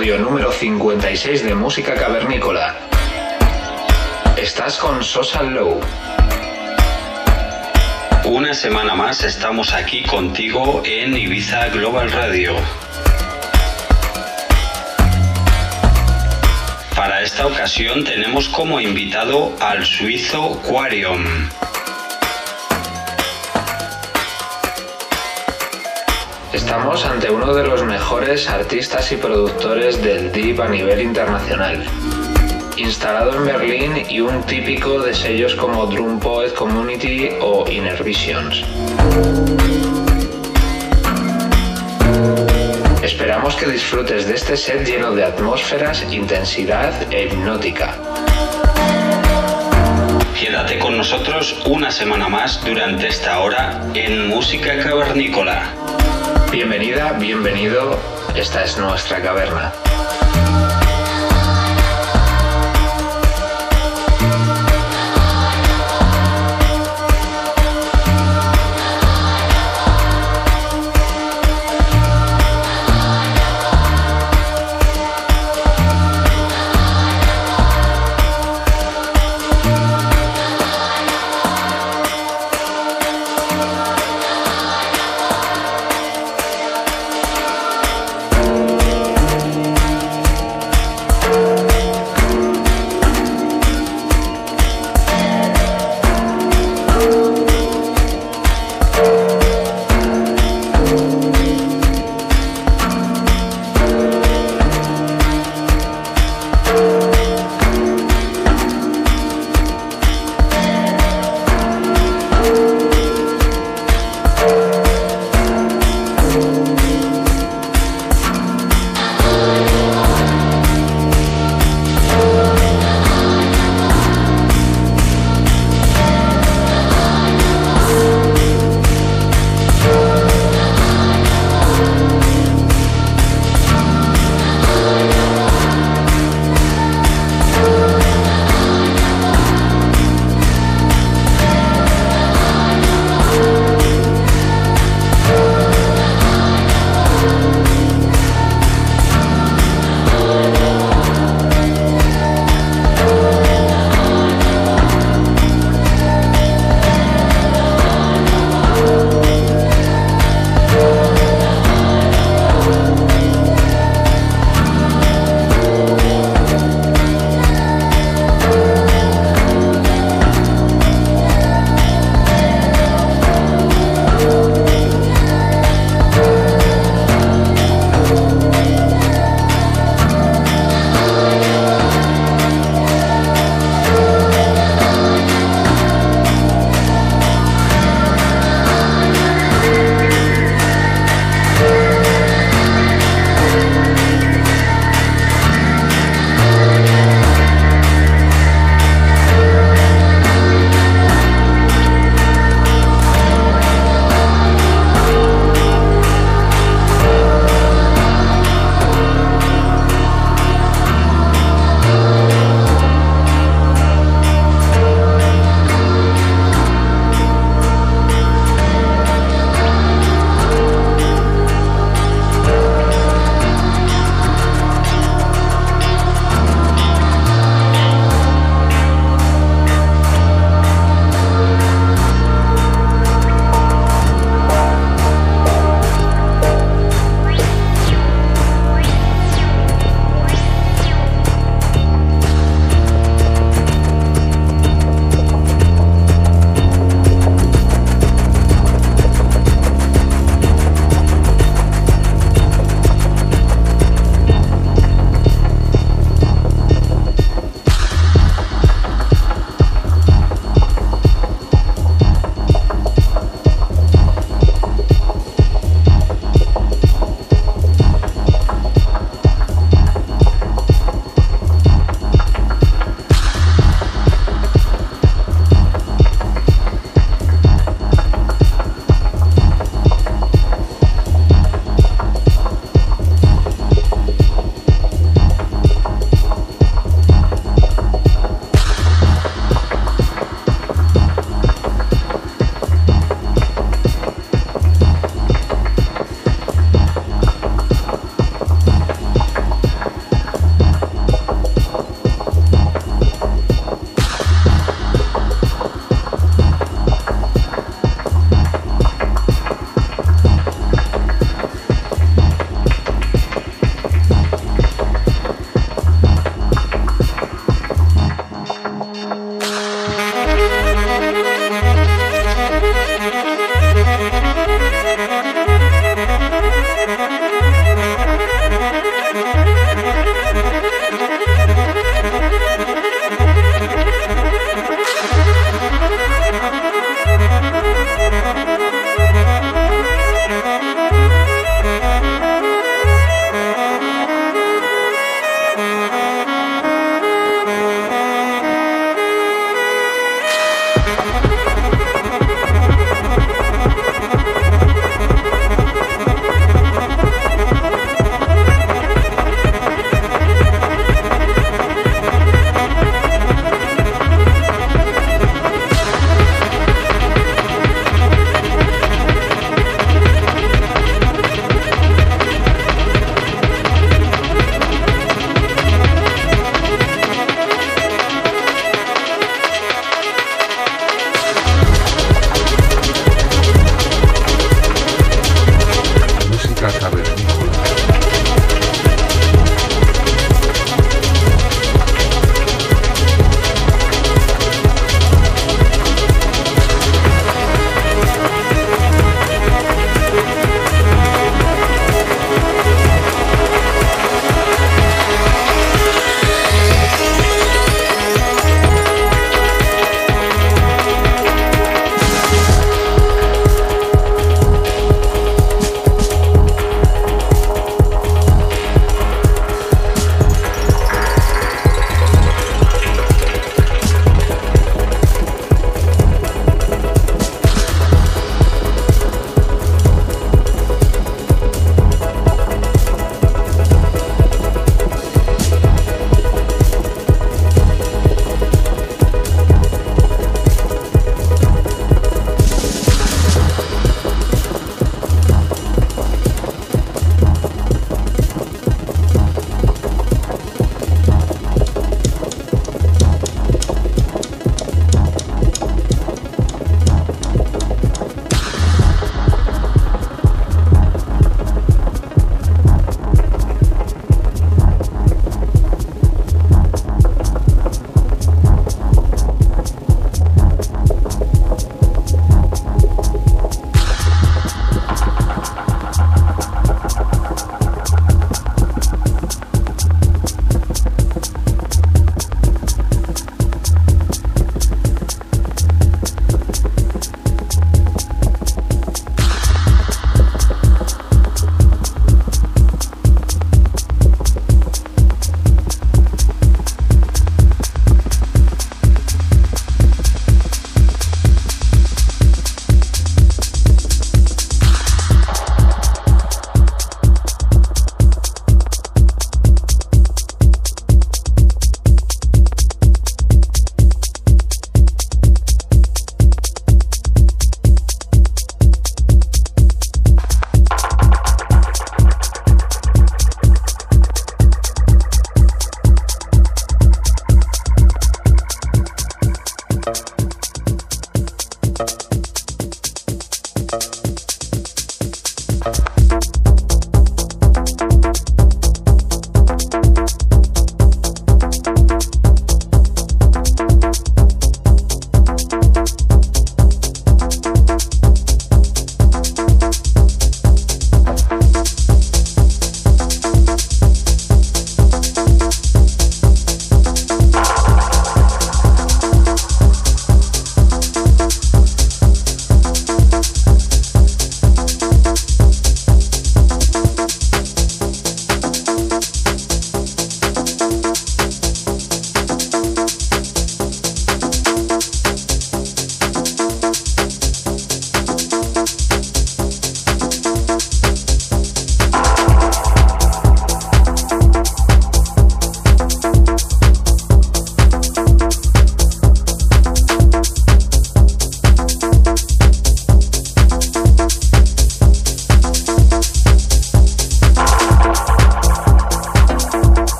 Episodio número 56 de Música Cavernícola. Estás con Sosa Low. Una semana más estamos aquí contigo en Ibiza Global Radio. Para esta ocasión tenemos como invitado al suizo Quarium. Estamos ante uno de los mejores artistas y productores del Deep a nivel internacional. Instalado en Berlín y un típico de sellos como Drum Poet Community o Inner Visions. Esperamos que disfrutes de este set lleno de atmósferas, intensidad e hipnótica. Quédate con nosotros una semana más durante esta hora en Música Cavernícola. Bienvenida, bienvenido, esta es nuestra caverna.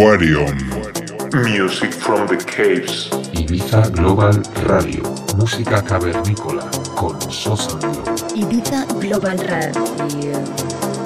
Aquarium. Music from the caves. Ibiza Global Radio, música cavernícola con Sosa. Ibiza Global Radio.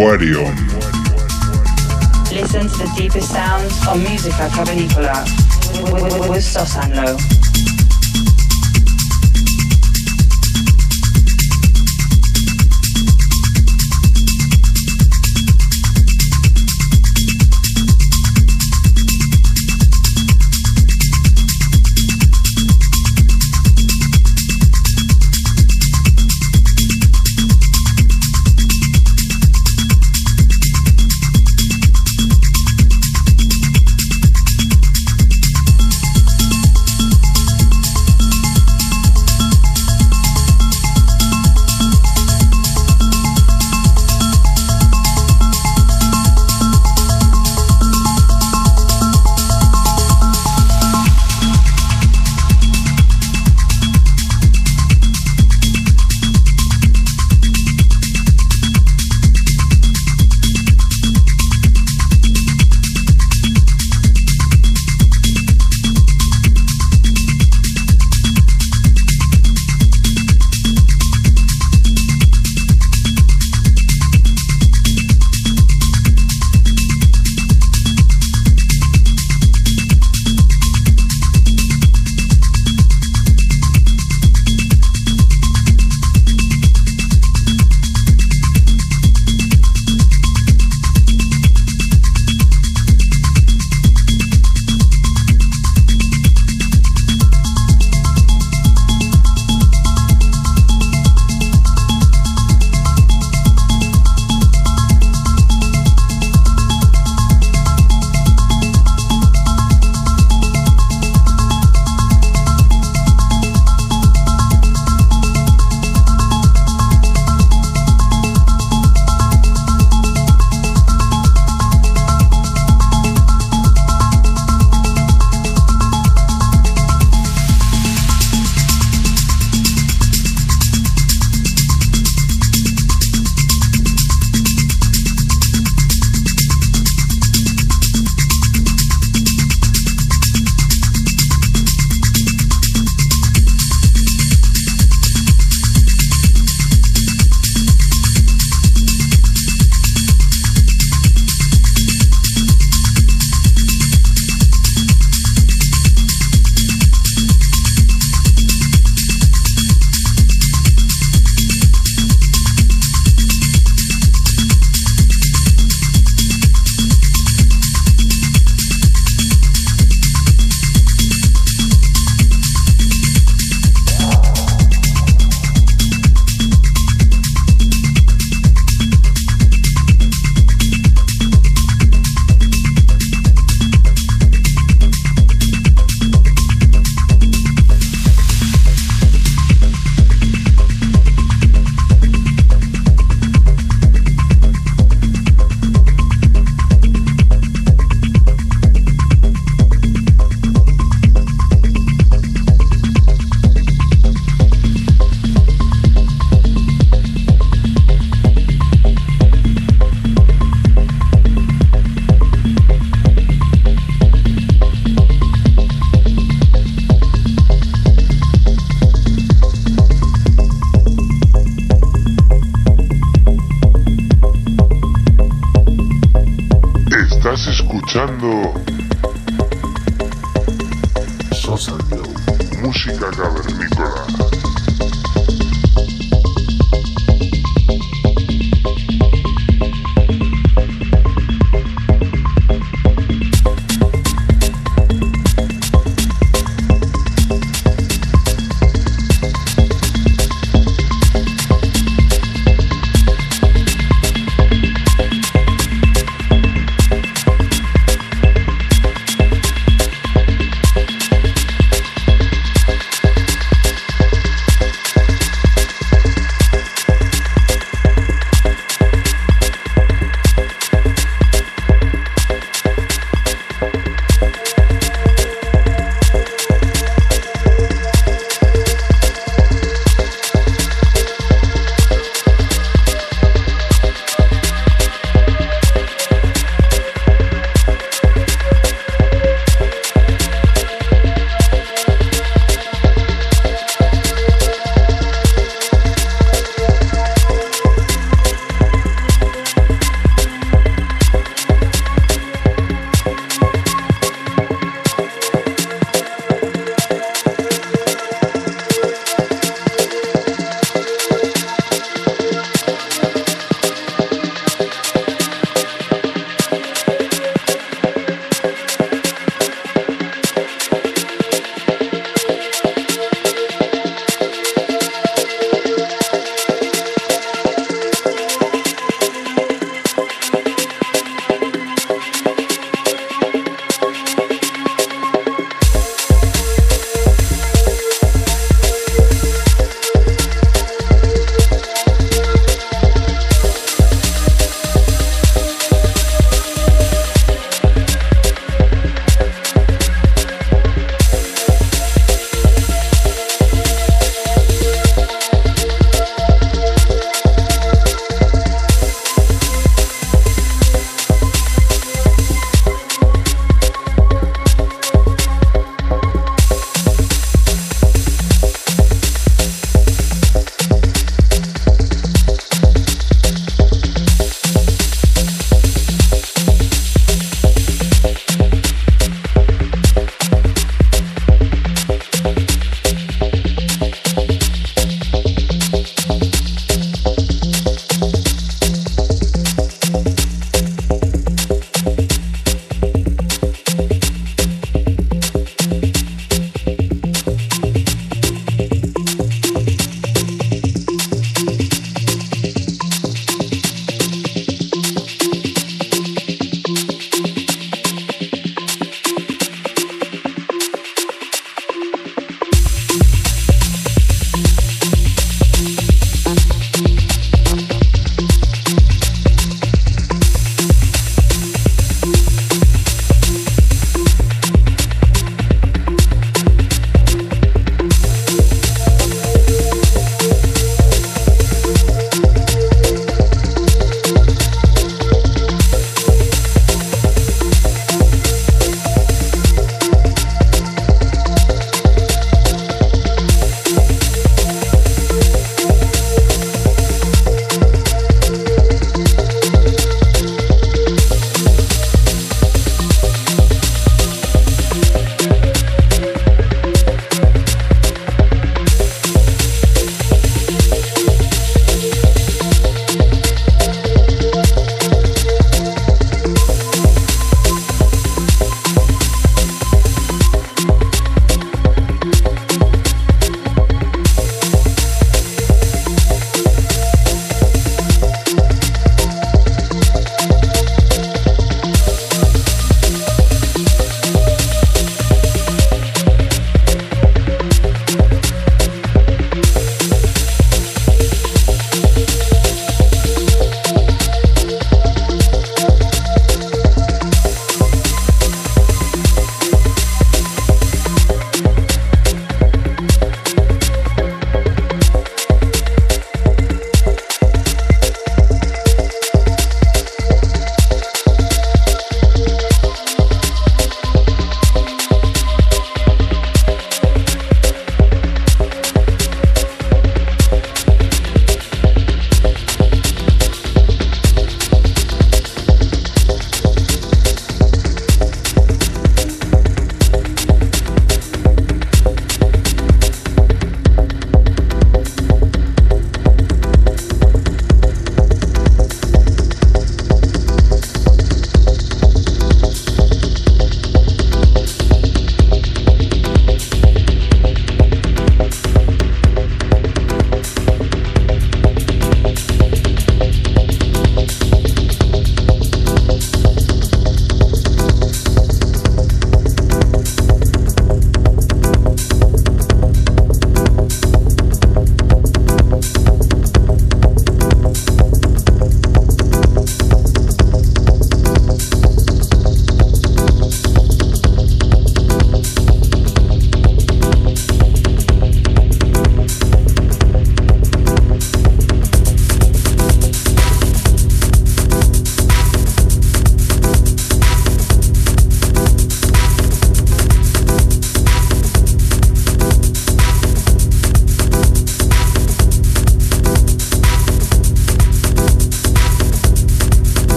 Aquarium. Listen to the deepest sounds on Musica Cavernicola with Sosanlo.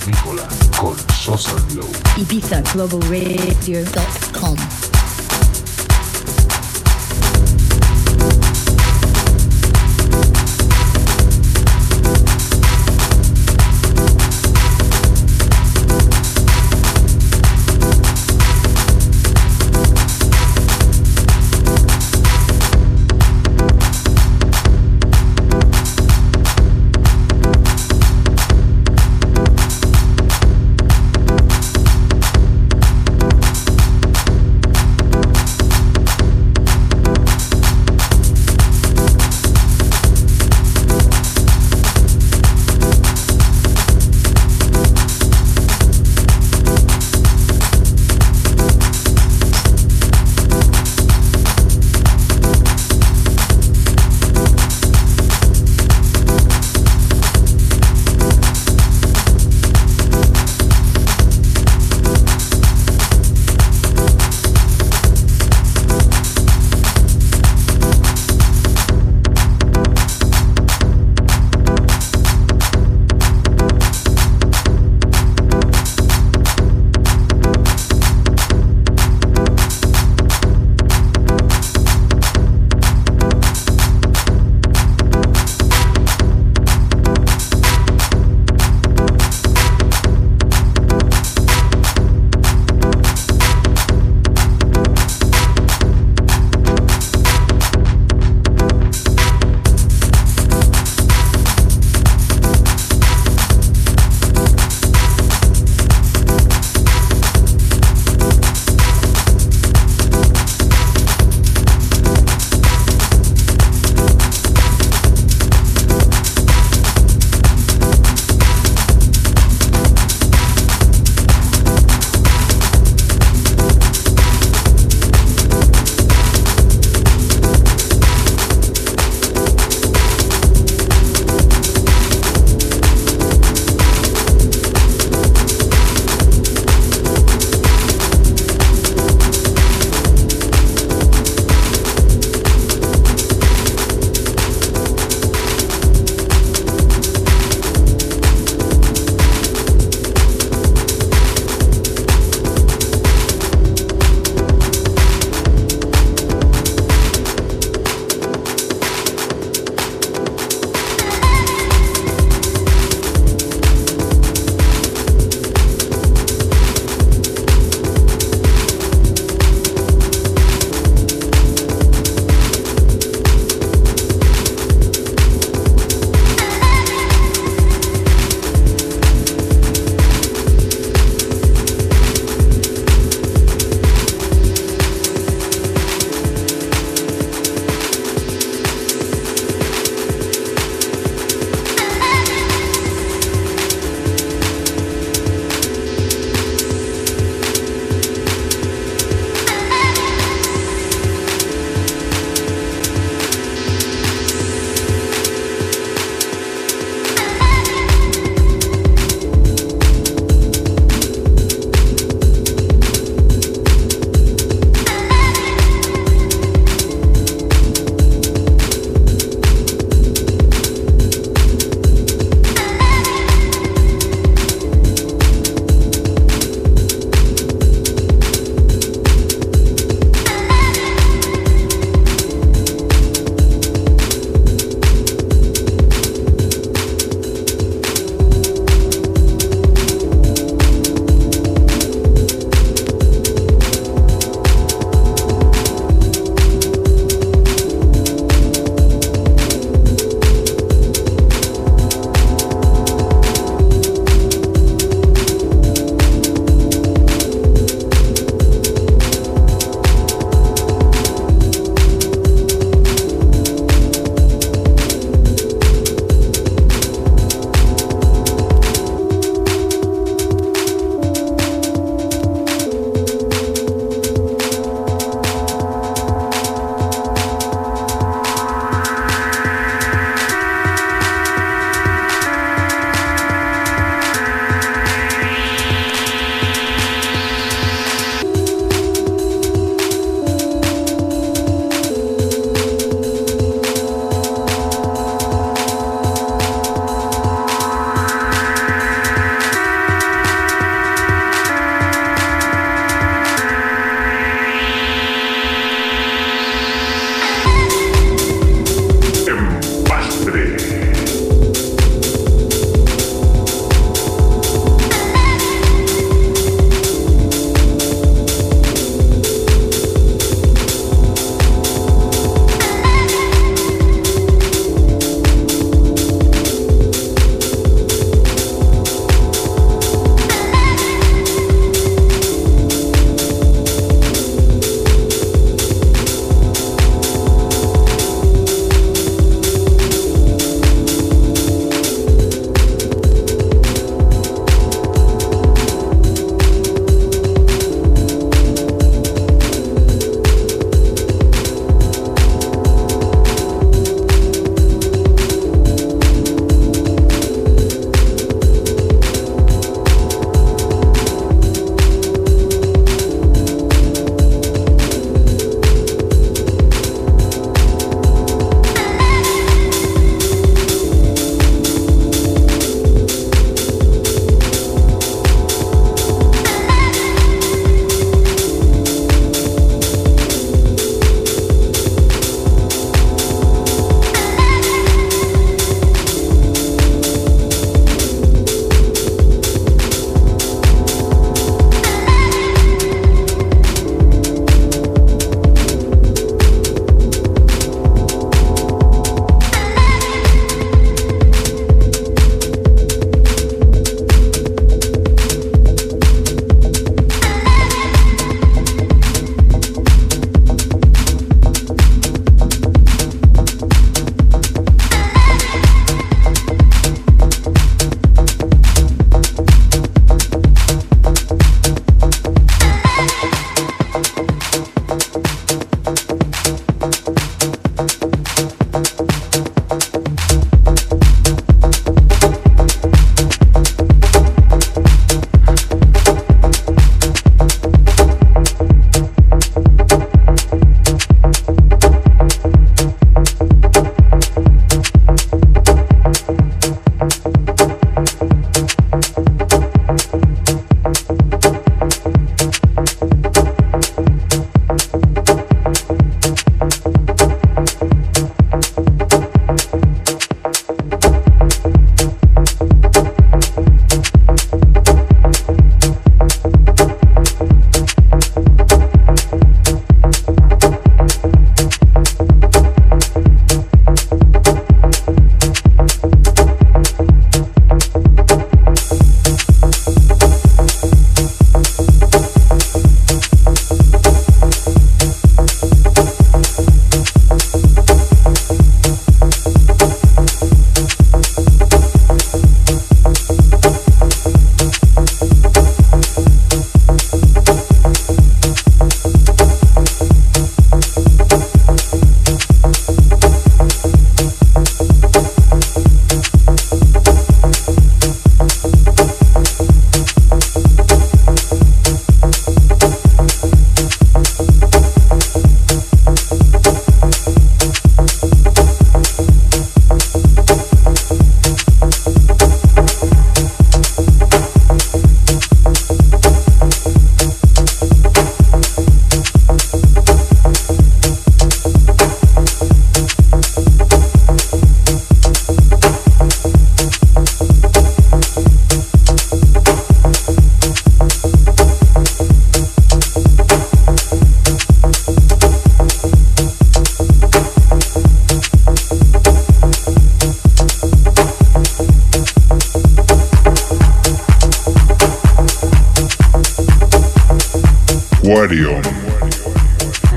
Cavernícola con Sosa Glow. ibizaglobalradio.com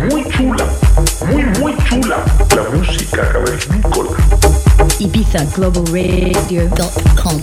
Muy chula, muy, muy chula. La música cavernícola. ibizaglobalradio.com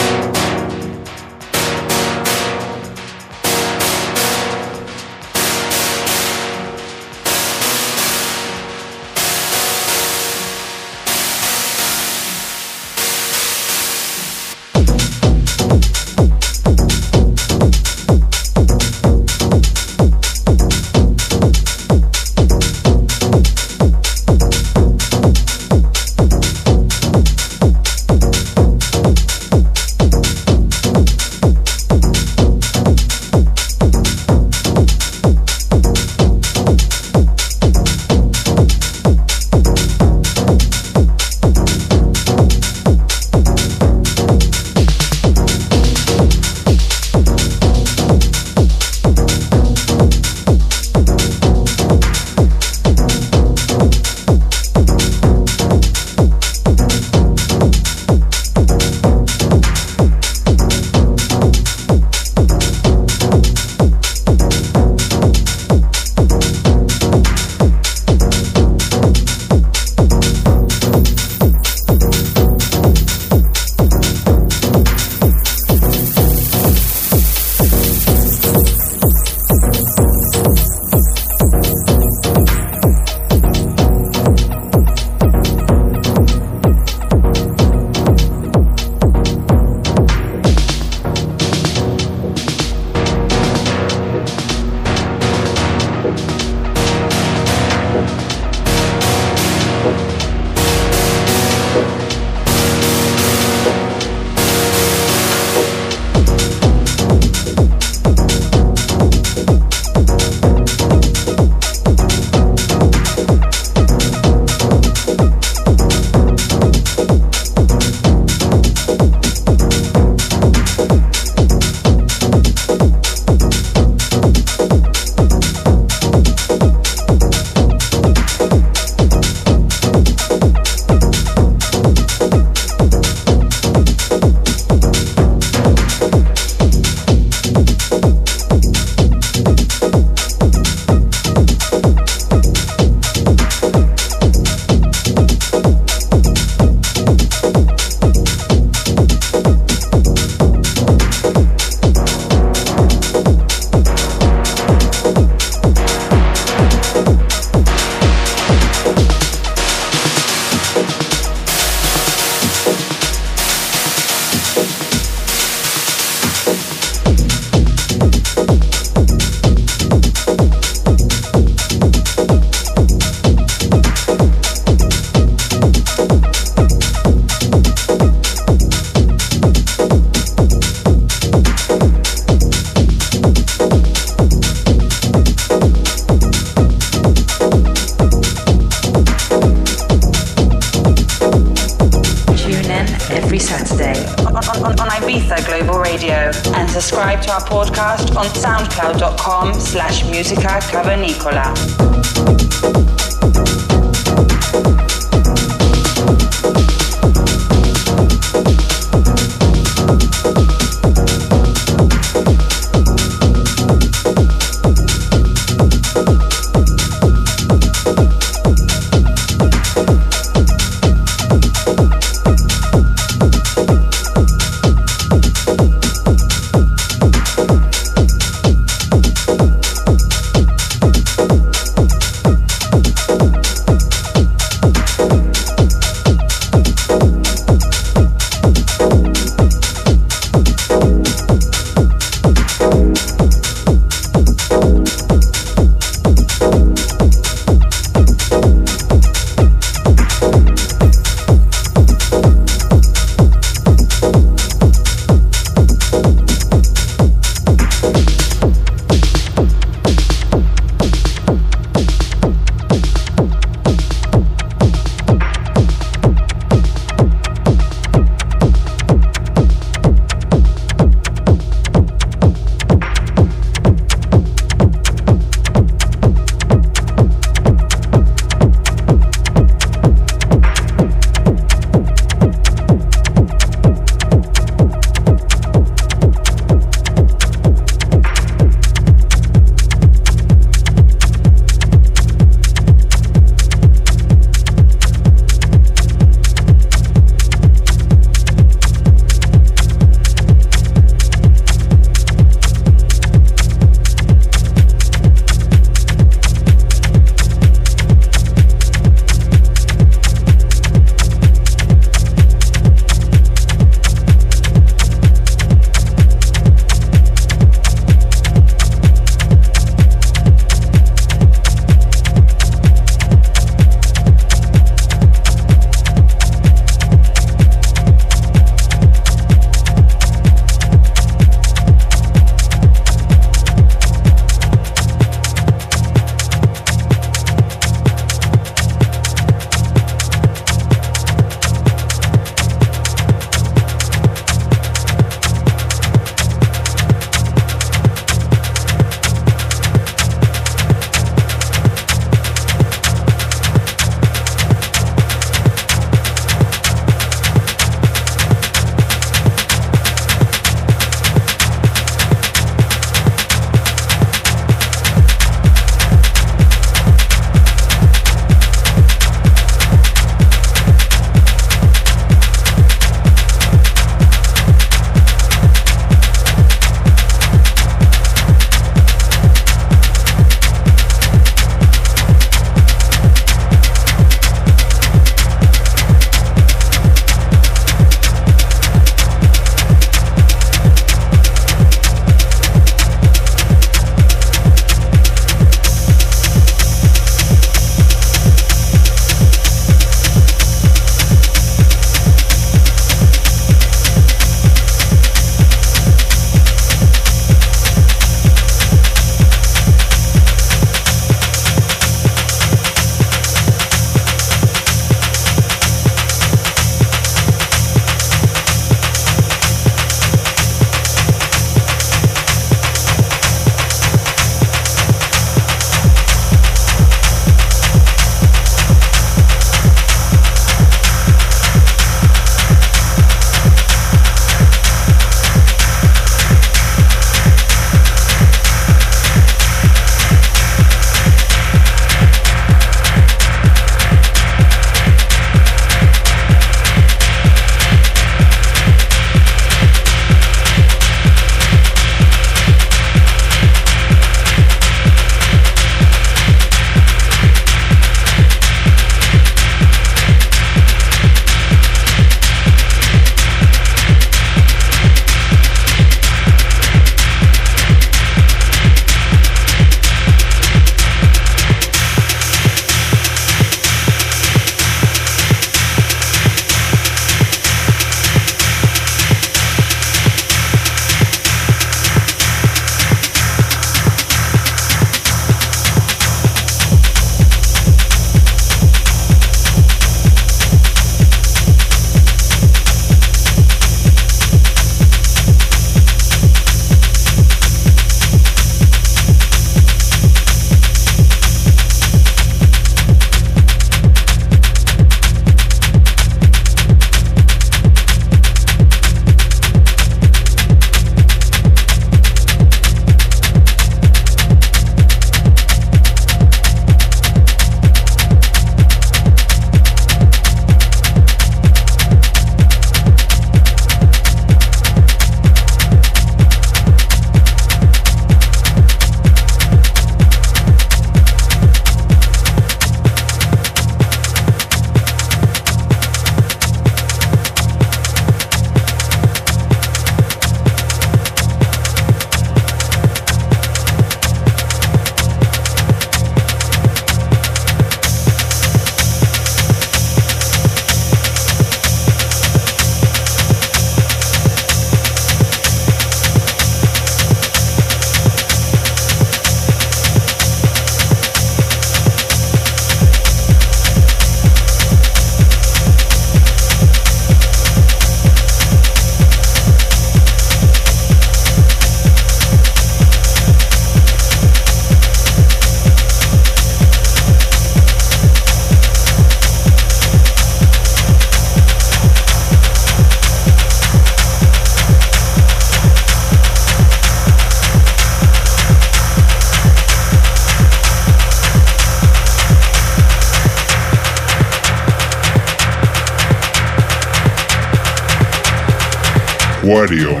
Aquarium.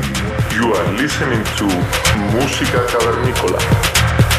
You are listening to Música Cavernícola.